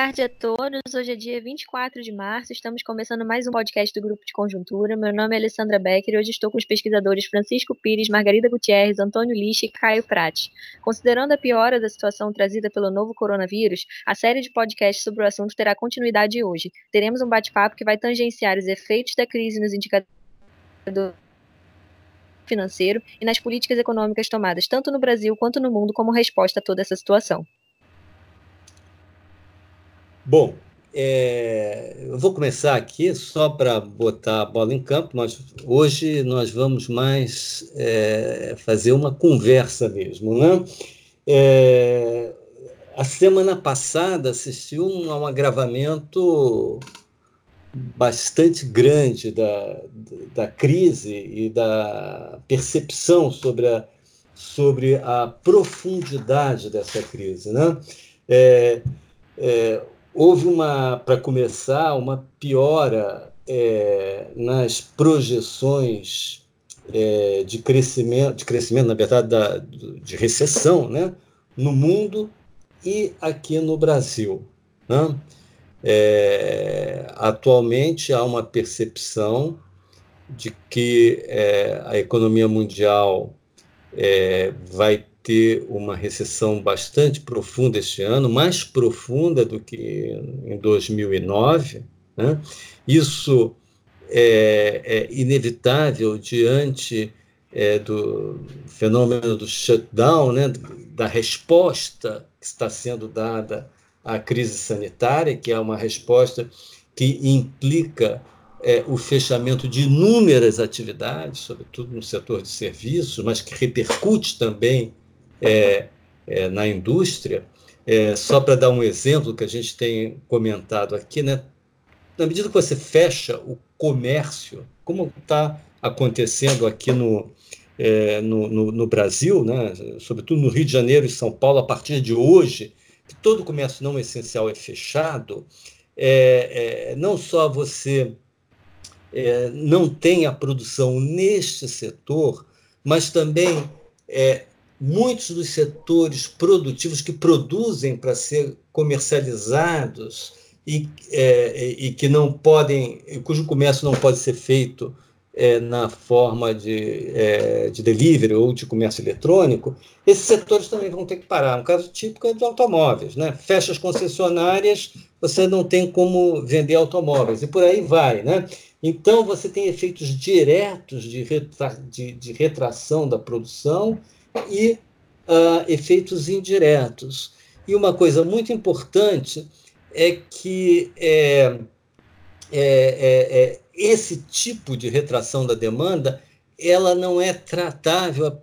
tarde a todos. Hoje é dia 24 de março. Estamos começando mais um podcast do Grupo de Conjuntura. Meu nome é Alessandra Becker e hoje estou com os pesquisadores Francisco Pires, Margarida Gutierrez, Antônio Lixe e Caio Prati. Considerando a piora da situação trazida pelo novo coronavírus, a série de podcasts sobre o assunto terá continuidade hoje. Teremos um bate-papo que vai tangenciar os efeitos da crise nos indicadores financeiro e nas políticas econômicas tomadas tanto no Brasil quanto no mundo como resposta a toda essa situação. Bom, é, eu vou começar aqui só para botar a bola em campo. Nós, hoje nós vamos mais é, fazer uma conversa mesmo. Né? É, a semana passada assistiu a um agravamento bastante grande da, da crise e da percepção sobre a, sobre a profundidade dessa crise. Né? É, é, houve uma, para começar, uma piora é, nas projeções é, de crescimento, de crescimento, na verdade, da, de recessão, né, no mundo e aqui no Brasil. Né? É, atualmente há uma percepção de que é, a economia mundial é, vai ter uma recessão bastante profunda este ano, mais profunda do que em 2009. Né? Isso é, é, inevitável diante é, do fenômeno do shutdown, né? da resposta que está sendo dada à crise sanitária, que é uma resposta que implica é, o fechamento de inúmeras atividades, sobretudo no setor de serviços, mas que repercute também é, é, na indústria, é, só para dar um exemplo que a gente tem comentado aqui, né? na medida que você fecha o comércio, como está acontecendo aqui no, é, no, no, no, Brasil, né? sobretudo no Rio de Janeiro e São Paulo, a partir de hoje, que todo comércio não essencial é fechado, é, é, não só você é, não tem a produção neste setor, mas também é, muitos dos setores produtivos que produzem para ser comercializados e, é, e que não podem, cujo comércio não pode ser feito é, na forma de, é, de delivery ou de comércio eletrônico, esses setores também vão ter que parar. Um caso típico é de automóveis. Né? Fecha as concessionárias, você não tem como vender automóveis, e por aí vai. Né? Então, você tem efeitos diretos de, retra de, de retração da produção e uh, efeitos indiretos. E uma coisa muito importante é que é, é, é, é, esse tipo de retração da demanda ela não é tratável a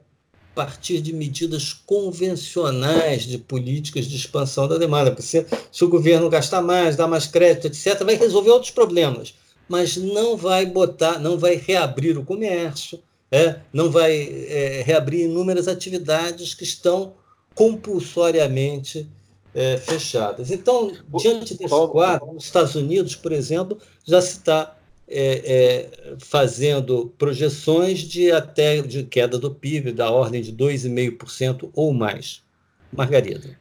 partir de medidas convencionais de políticas de expansão da demanda. Porque se, o governo gastar mais, dar mais crédito, etc., vai resolver outros problemas, mas não vai botar, não vai reabrir o comércio, é, não vai é, reabrir inúmeras atividades que estão compulsoriamente é, fechadas. Então, diante desse quadro, nos Estados Unidos, por exemplo, já se está é, é, fazendo projeções de até de queda do PIB da ordem de 2,5% ou mais. Margarida.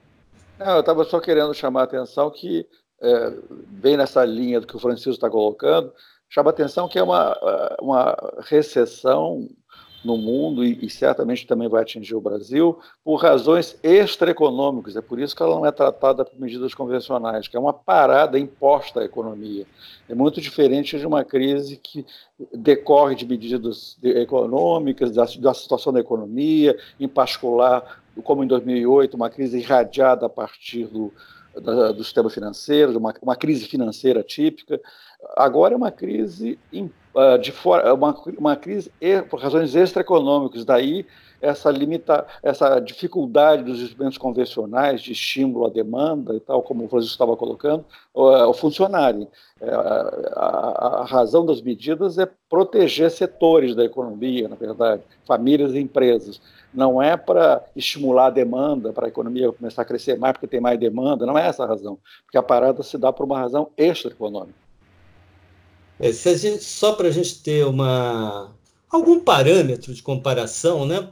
Não, eu estava só querendo chamar a atenção que, é, bem nessa linha do que o Francisco está colocando, chama atenção que é uma, uma recessão no mundo e, e, certamente também vai atingir o Brasil por razões extraeconômicas. É por isso que ela não é tratada por medidas convencionais, que é uma parada imposta à economia. É muito diferente de uma crise que decorre de medidas econômicas, da, da situação da economia, em particular, como em 2008, uma crise irradiada a partir do, do sistema financeiro, uma, uma crise financeira típica. Agora é uma crise uh, de fora, uma, uma crise por razões extraeconômicas. Daí essa limita, essa dificuldade dos instrumentos convencionais de estímulo à demanda e tal, como o Francisco estava colocando, uh, funcionarem. Uh, a, a, razão das medidas é proteger setores da economia, na verdade, famílias e empresas. Não é para estimular a demanda, para a economia começar a crescer mais porque tem mais demanda, não é essa a razão, porque a parada se dá por uma razão extraeconômica. É, se a gente, só para a gente ter uma, algum parâmetro de comparação, né?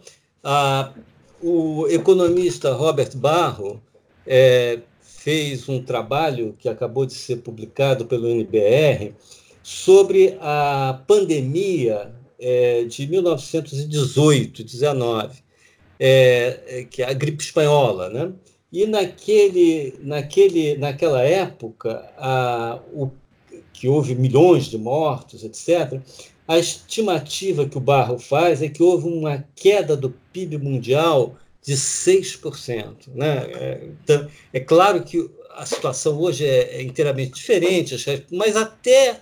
O economista Robert Barro é, fez um trabalho que acabou de ser publicado pelo NBR sobre a pandemia é, de 1918, 19, é, é, que é a gripe espanhola, né? E naquele, naquele, naquela época, a, o, que houve milhões de mortos, etc., a estimativa que o Barro faz é que houve uma queda do PIB mundial de 6%. Né? É, então, é claro que a situação hoje é, é inteiramente diferente, mas até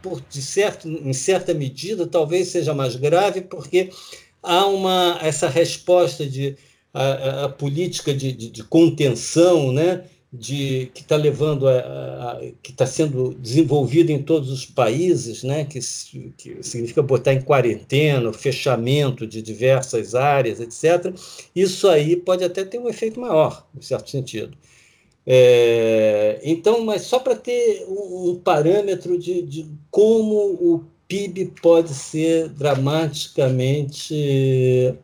por, de certo, em certa medida talvez seja mais grave, porque há uma, essa resposta de a, a política de, de, de, contenção, né? De que está levando a, a que está sendo desenvolvida em todos os países, né, que, que significa botar em quarentena, fechamento de diversas áreas, etc. Isso aí pode até ter um efeito maior, em certo sentido. É, então, mas só para ter um, um parâmetro de, de como o PIB pode ser dramaticamente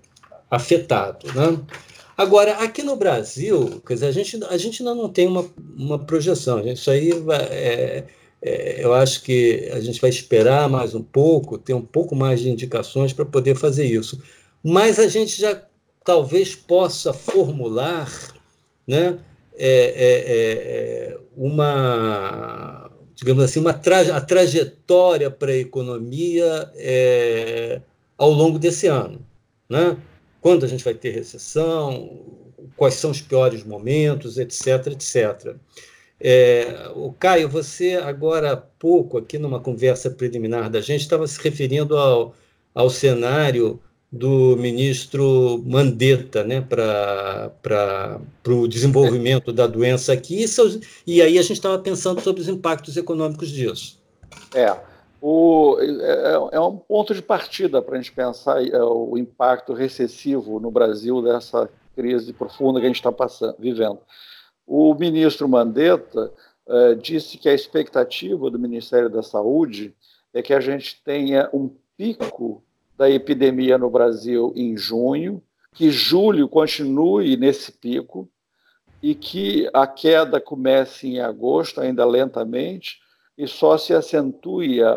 afetado, né? Agora, aqui no Brasil, quer dizer, a gente, a gente ainda não tem uma, uma projeção. Isso aí é, é, eu acho que a gente vai esperar mais um pouco, ter um pouco mais de indicações para poder fazer isso. Mas a gente já talvez possa formular né, é, é, é uma, digamos assim, uma a trajetória para a economia é, ao longo desse ano. Né? Quando a gente vai ter recessão, quais são os piores momentos, etc, etc. É, o Caio, você agora há pouco, aqui numa conversa preliminar da gente, estava se referindo ao, ao cenário do ministro Mandetta né, para o desenvolvimento da doença aqui, e, e aí a gente estava pensando sobre os impactos econômicos disso. É, o, é, é, um ponto de partida para a gente pensar é, o impacto recessivo no Brasil dessa crise profunda que a gente está vivendo. O ministro Mandetta é, disse que a expectativa do Ministério da Saúde é que a gente tenha um pico da epidemia no Brasil em junho, que julho continue nesse pico e que a queda comece em agosto, ainda lentamente, e só se acentue a,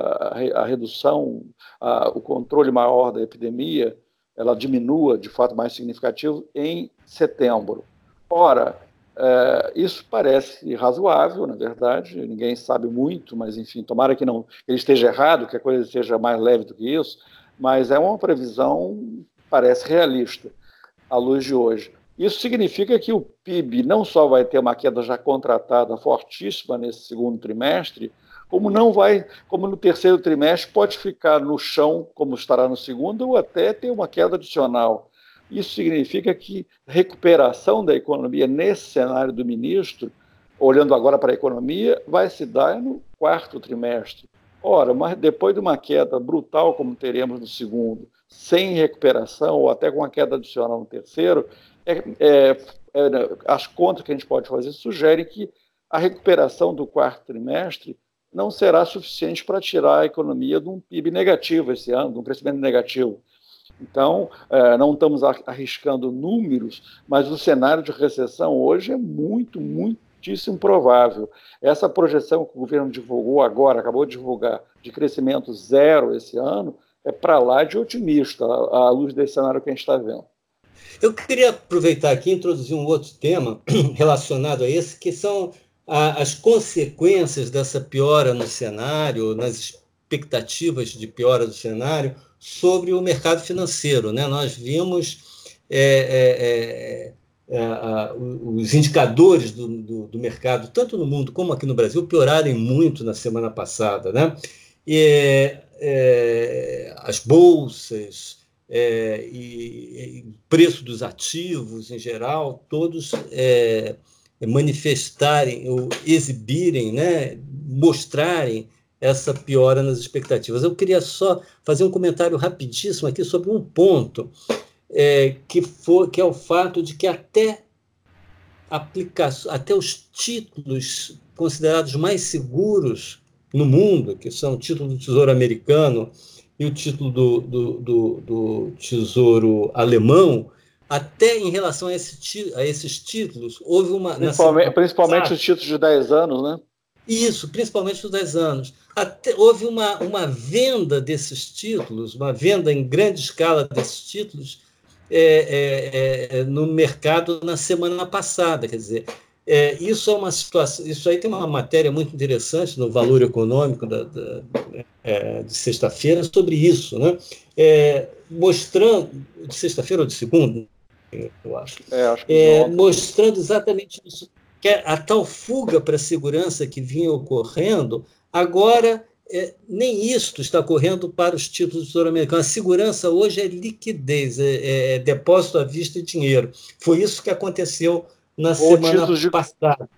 a redução, a, o controle maior da epidemia, ela diminua de fato mais significativo em setembro. Ora, é, isso parece razoável, na verdade, ninguém sabe muito, mas enfim, tomara que não ele esteja errado, que a coisa esteja mais leve do que isso, mas é uma previsão parece realista à luz de hoje. Isso significa que o PIB não só vai ter uma queda já contratada fortíssima nesse segundo trimestre, como não vai, como no terceiro trimestre pode ficar no chão, como estará no segundo, ou até ter uma queda adicional. Isso significa que recuperação da economia nesse cenário do ministro, olhando agora para a economia, vai se dar no quarto trimestre. Ora, mas depois de uma queda brutal como teremos no segundo, sem recuperação ou até com uma queda adicional no terceiro, é, é, é, as contas que a gente pode fazer sugerem que a recuperação do quarto trimestre não será suficiente para tirar a economia de um PIB negativo esse ano, de um crescimento negativo. Então, é, não estamos arriscando números, mas o cenário de recessão hoje é muito, muitíssimo provável. Essa projeção que o governo divulgou agora, acabou de divulgar, de crescimento zero esse ano, é para lá de otimista, à luz desse cenário que a gente está vendo. Eu queria aproveitar aqui e introduzir um outro tema relacionado a esse, que são as consequências dessa piora no cenário, nas expectativas de piora do cenário, sobre o mercado financeiro. Né? Nós vimos é, é, é, é os indicadores do, do, do, mercado, tanto no mundo como aqui no Brasil, piorarem muito na semana passada. Né? E, é, as bolsas, é, e, e preço dos ativos em geral, todos é, manifestarem ou exibirem, né, mostrarem essa piora nas expectativas. Eu queria só fazer um comentário rapidíssimo aqui sobre um ponto é, que, que é o fato de que até aplicação, até os títulos considerados mais seguros no mundo, que são o título do Tesouro Americano e o título do, do, do, do Tesouro Alemão, até em relação a, esse, a esses títulos, houve uma. Principalmente, principalmente os títulos de 10 anos, né? Isso, principalmente os 10 anos. Até, houve uma, uma venda desses títulos, uma venda em grande escala desses títulos é, é, é, no mercado na semana passada. Quer dizer, é, isso é uma situação. Isso aí tem uma matéria muito interessante no Valor Econômico da, da é, de sexta-feira sobre isso, né? É, mostrando de sexta-feira ou de segunda, eu acho, acho mostrando exatamente isso que é a tal fuga para a segurança que vinha ocorrendo, agora é, nem isto está ocorrendo para os títulos do Tesouro Americano. A segurança hoje é liquidez, é, é, é depósito à vista e dinheiro. Foi isso que aconteceu na ou semana de, passada.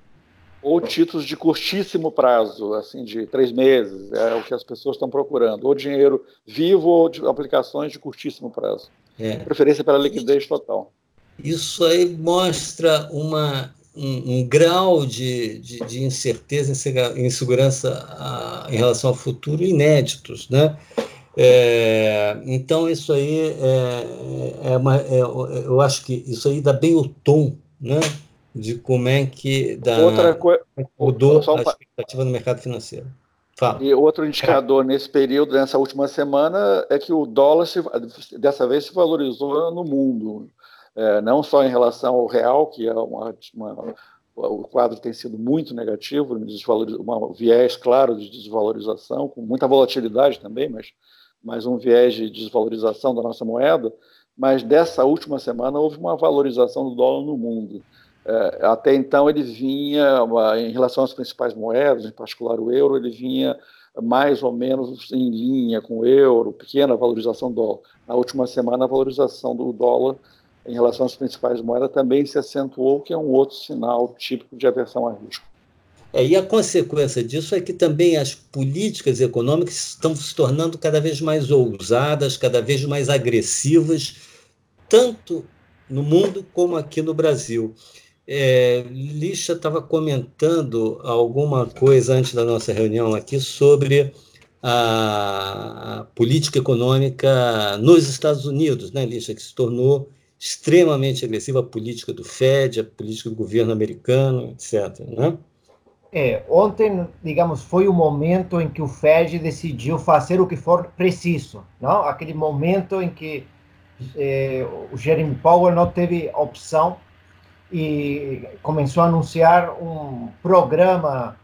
Ou títulos de curtíssimo prazo, assim, de três meses, é o que as pessoas estão procurando. Ou dinheiro vivo ou de aplicações de curtíssimo prazo. É. Preferência pela liquidez total. Isso aí mostra uma um, um grau de, de, de, incerteza insegurança a, em relação ao futuro inéditos, né? É, então isso aí é, é, uma, é, eu acho que isso aí dá bem o tom, né? De como é que dá, Outra coisa, mudou a expectativa no mercado financeiro. Fala. E outro indicador nesse período, nessa última semana, é que o dólar se, dessa vez se valorizou no mundo é, não só em relação ao real, que é uma, uma o quadro tem sido muito negativo, um viés claro de desvalorização, com muita volatilidade também, mas, mas um viés de desvalorização da nossa moeda. Mas dessa última semana houve uma valorização do dólar no mundo. É, até então ele vinha, em relação às principais moedas, em particular o euro, ele vinha mais ou menos em linha com o euro, pequena valorização do dólar. Na última semana, a valorização do dólar em relação às principais moedas também se acentuou, que é um outro sinal típico de aversão a risco. É, e a consequência disso é que também as políticas econômicas estão se tornando cada vez mais ousadas, cada vez mais agressivas, tanto no mundo como aqui no Brasil. É, Lixa estava comentando alguma coisa antes da nossa reunião aqui sobre a, a política econômica nos Estados Unidos, né, Lixa, que se tornou extremamente agressiva a política do Fed, a política do governo americano, etc. Né? É, ontem, digamos, foi o momento em que o Fed decidiu fazer o que for preciso, não? Aquele momento em que eh, o Jeremy Powell não teve opção e começou a anunciar um programa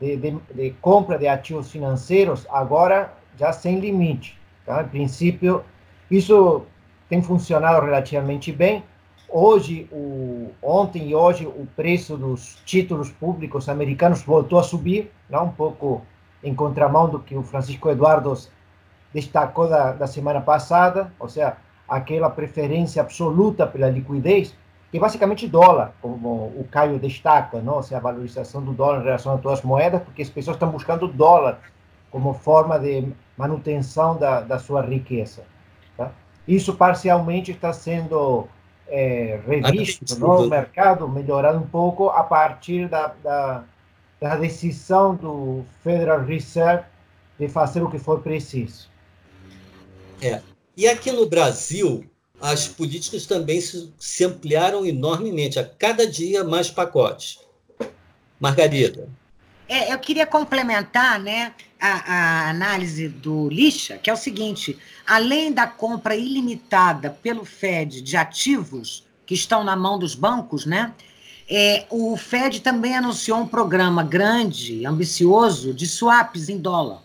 de, de, de compra de ativos financeiros, agora já sem limite. Tá? Em princípio, isso tem funcionado relativamente bem. Hoje, o, ontem e hoje, o preço dos títulos públicos americanos voltou a subir, não um pouco em contramão do que o Francisco Eduardo destacou da, da semana passada, ou seja, aquela preferência absoluta pela liquidez, que é basicamente dólar, como o Caio destaca, não? Ou seja, a valorização do dólar em relação a todas as moedas, porque as pessoas estão buscando dólar como forma de manutenção da, da sua riqueza. Isso parcialmente está sendo é, revisto no mercado, melhorando um pouco a partir da, da, da decisão do Federal Reserve de fazer o que for preciso. É. E aqui no Brasil, as políticas também se, se ampliaram enormemente, a cada dia mais pacotes. Margarida. É, eu queria complementar né, a, a, análise do Lixa, que é o seguinte: além da compra ilimitada pelo Fed de ativos que estão na mão dos bancos, né, é, o Fed também anunciou um programa grande, ambicioso, de swaps em dólar,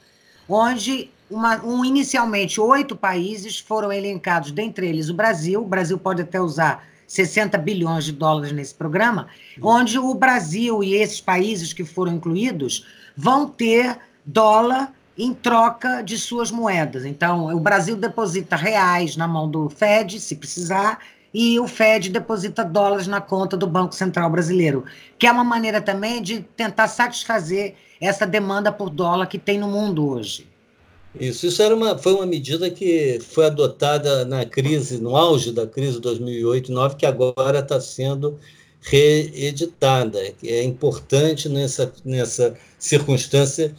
onde uma, um, inicialmente oito países foram elencados, dentre eles o Brasil. O Brasil pode até usar 60 bilhões de dólares nesse programa, onde o Brasil e esses países que foram incluídos vão ter dólar em troca de suas moedas. Então, o Brasil deposita reais na mão do Fed, se precisar, e o Fed deposita dólares na conta do Banco Central Brasileiro, que é uma maneira também de tentar satisfazer essa demanda por dólar que tem no mundo hoje. Isso, isso era uma, foi uma medida que foi adotada na crise, no auge da crise 2008-2009, que agora está sendo reeditada. É importante nessa, nessa circunstância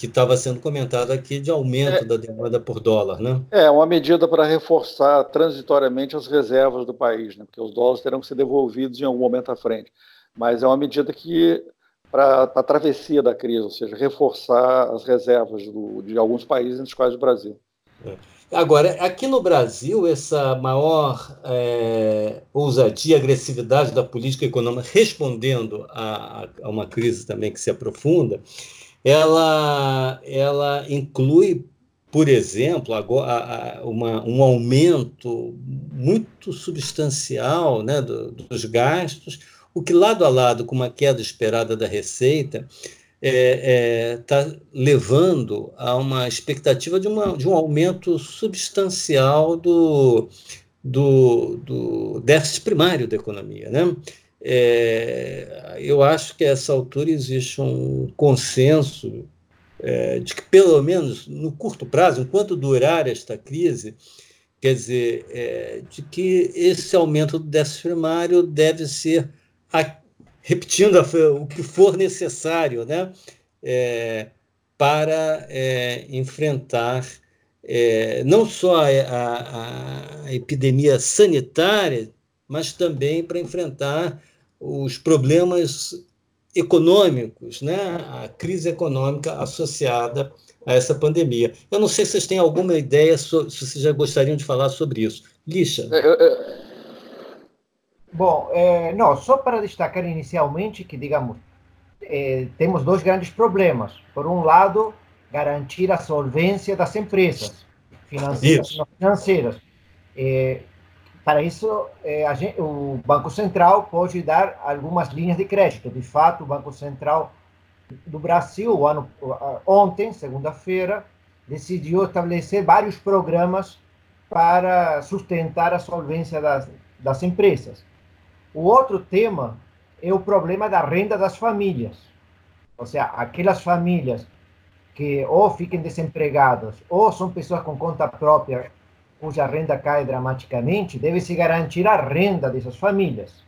que estava sendo comentado aqui de aumento é, da demanda por dólar, né? É, uma medida para reforçar transitoriamente as reservas do país, né? porque os dólares terão que ser devolvidos em algum momento à frente. Mas é uma medida que, para a travessia da crise, ou seja, reforçar as reservas do, de alguns países, entre os quais o Brasil. É. Agora, aqui no Brasil, essa maior é, ousadia, agressividade da política econômica, respondendo a, a, uma crise também que se aprofunda, ela, ela inclui, por exemplo, agora, uma, um aumento muito substancial né, do, dos gastos, o que, lado a lado com uma queda esperada da receita, está é, é, tá levando a uma expectativa de, uma, de um aumento substancial do, do, do déficit primário da economia. Né? É, eu acho que a essa altura existe um consenso é, de que, pelo menos no curto prazo, enquanto durar esta crise, quer dizer, é, de que esse aumento do déficit primário deve ser a, repetindo o que for necessário né, é, para é, enfrentar é, não só a, a, a, epidemia sanitária, mas também para enfrentar os problemas econômicos, né, a crise econômica associada a essa pandemia. Eu não sei se vocês têm alguma ideia, se vocês já gostariam de falar sobre isso. Lixa. É, Bom, é, não, só para destacar inicialmente que, digamos, é, temos dois grandes problemas. Por um lado, garantir a solvência das empresas financeiras. financeiras. É, para isso, é, gente, o Banco Central pode dar algumas linhas de crédito. De fato, o Banco Central do Brasil, ano, ontem, segunda-feira, decidiu estabelecer vários programas para sustentar a solvência das, das empresas. O outro tema é o problema da renda das famílias. Ou seja, aquelas famílias que ou fiquem desempregadas ou são pessoas com conta própria cuja renda cai dramaticamente, deve-se garantir a renda dessas famílias.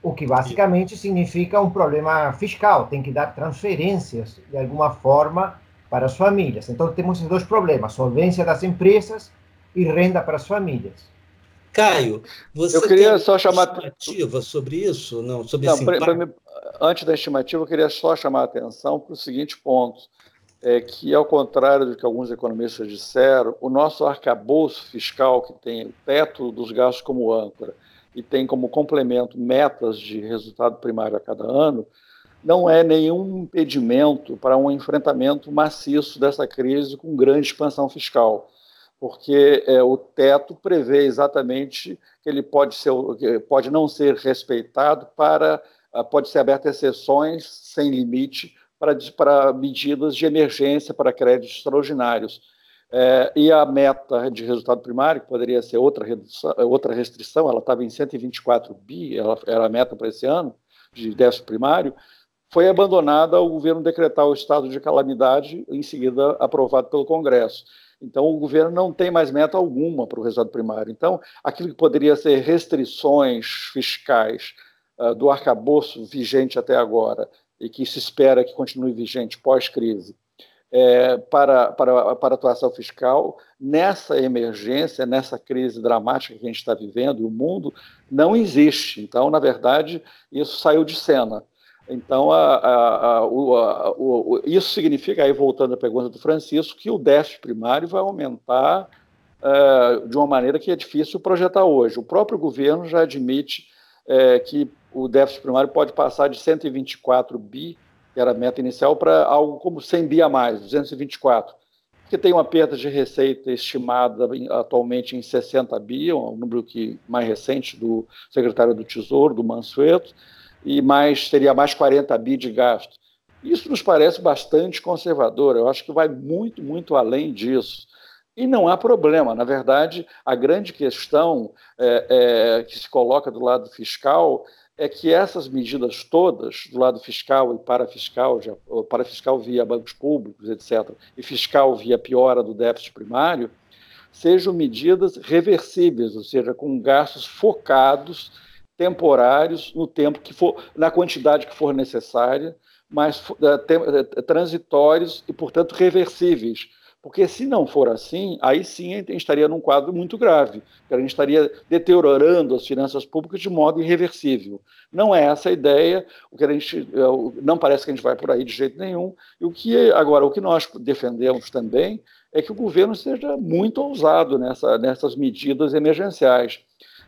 O que basicamente significa um problema fiscal, tem que dar transferências de alguma forma para as famílias. Então temos esses dois problemas: solvência das empresas e renda para as famílias. Caio, você eu queria tem só chamar estimativa sobre isso? Não, sobre Não, pra, pra antes da estimativa, eu queria só chamar a atenção para o seguinte ponto, é que, ao contrário do que alguns economistas disseram, o nosso arcabouço fiscal, que tem o teto dos gastos como âncora e tem como complemento metas de resultado primário a cada ano, não é nenhum impedimento para um enfrentamento maciço dessa crise com grande expansão fiscal porque é, o teto prevê exatamente que ele pode, ser, pode não ser respeitado para ah, pode ser aberta exceções sem limite para, para medidas de emergência para créditos extraordinários. É, e a meta de resultado primário, que poderia ser outra, redução, outra restrição, ela estava em 124 bi, ela era a meta para esse ano, de déficit primário, foi abandonada ao governo decretar o estado de calamidade, em seguida aprovado pelo Congresso. Então, o governo não tem mais meta alguma para o resultado primário. Então, aquilo que poderia ser restrições fiscais uh, do arcabouço vigente até agora e que se espera que continue vigente pós-crise é, para, para, para atuação fiscal, nessa emergência, nessa crise dramática que a gente está vivendo, o mundo não existe. Então, na verdade, isso saiu de cena. Então, a, a, a, o, isso significa, aí voltando à pergunta do Francisco, que o déficit primário vai aumentar uh, de uma maneira que é difícil projetar hoje. O próprio governo já admite uh, que o déficit primário pode passar de 124 bi, que era a meta inicial, para algo como 100 bi a mais, 224, porque tem uma perda de receita estimada atualmente em 60 bi, um número que mais recente do secretário do Tesouro, do Mansueto, e mais teria mais 40 bi de gasto. Isso nos parece bastante conservador. Eu acho que vai muito, muito além disso. E não há problema. Na verdade, a grande questão é, é, que se coloca do lado fiscal é que essas medidas todas, do lado fiscal e parafiscal, já, parafiscal via bancos públicos, etc., e fiscal via piora do déficit primário, sejam medidas reversíveis, ou seja, com gastos focados temporários no tempo que for, na quantidade que for necessária, mas uh, transitórios e, portanto, reversíveis. Porque se não for assim, aí sim a gente estaria num quadro muito grave, a gente estaria deteriorando as finanças públicas de modo irreversível. Não é essa a ideia, o que a gente é, não parece que a gente vai por aí de jeito nenhum. E o que agora o que nós defendemos também é que o governo seja muito ousado nessa, nessas medidas emergenciais.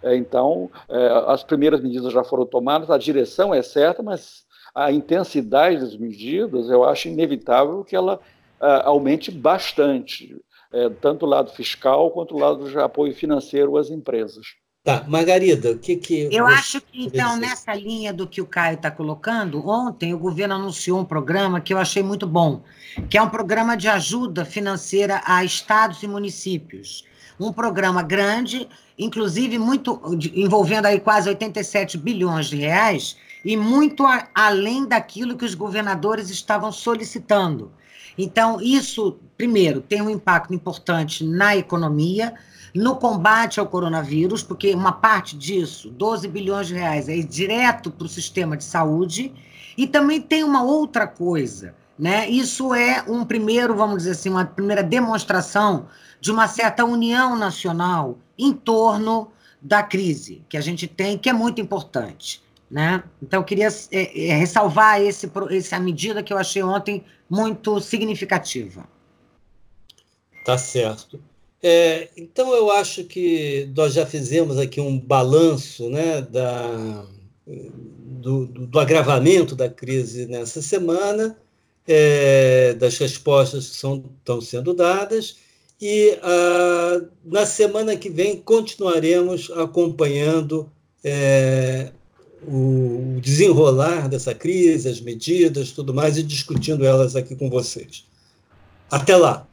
É, então, é, as primeiras medidas já foram tomadas, a direção é certa, mas a intensidade das medidas, eu acho inevitável que ela uh, aumente bastante, é, tanto o lado fiscal quanto o lado de apoio financeiro às empresas. Tá, Margarida, o que que. Eu acho que, então, nessa linha do que o Caio está colocando, ontem o governo anunciou um programa que eu achei muito bom, que é um programa de ajuda financeira a estados e municípios. Um programa grande, inclusive muito envolvendo aí quase 87 bilhões de reais, e muito a, além daquilo que os governadores estavam solicitando. Então, isso, primeiro, tem um impacto importante na economia, no combate ao coronavírus, porque uma parte disso, 12 bilhões de reais, é direto para o sistema de saúde, e também tem uma outra coisa, né? Isso é um primeiro, vamos dizer assim, uma primeira demonstração de uma certa união nacional em torno da crise que a gente tem, que é muito importante. Né? Então, eu queria é, é, ressalvar esse, essa medida que eu achei ontem muito significativa. Tá certo. É, então, eu acho que nós já fizemos aqui um balanço né, da, do, do, do agravamento da crise nessa semana, é, das respostas que são, estão sendo dadas, e ah, na semana que vem continuaremos acompanhando é, o desenrolar dessa crise, as medidas, tudo mais, e discutindo elas aqui com vocês. Até lá!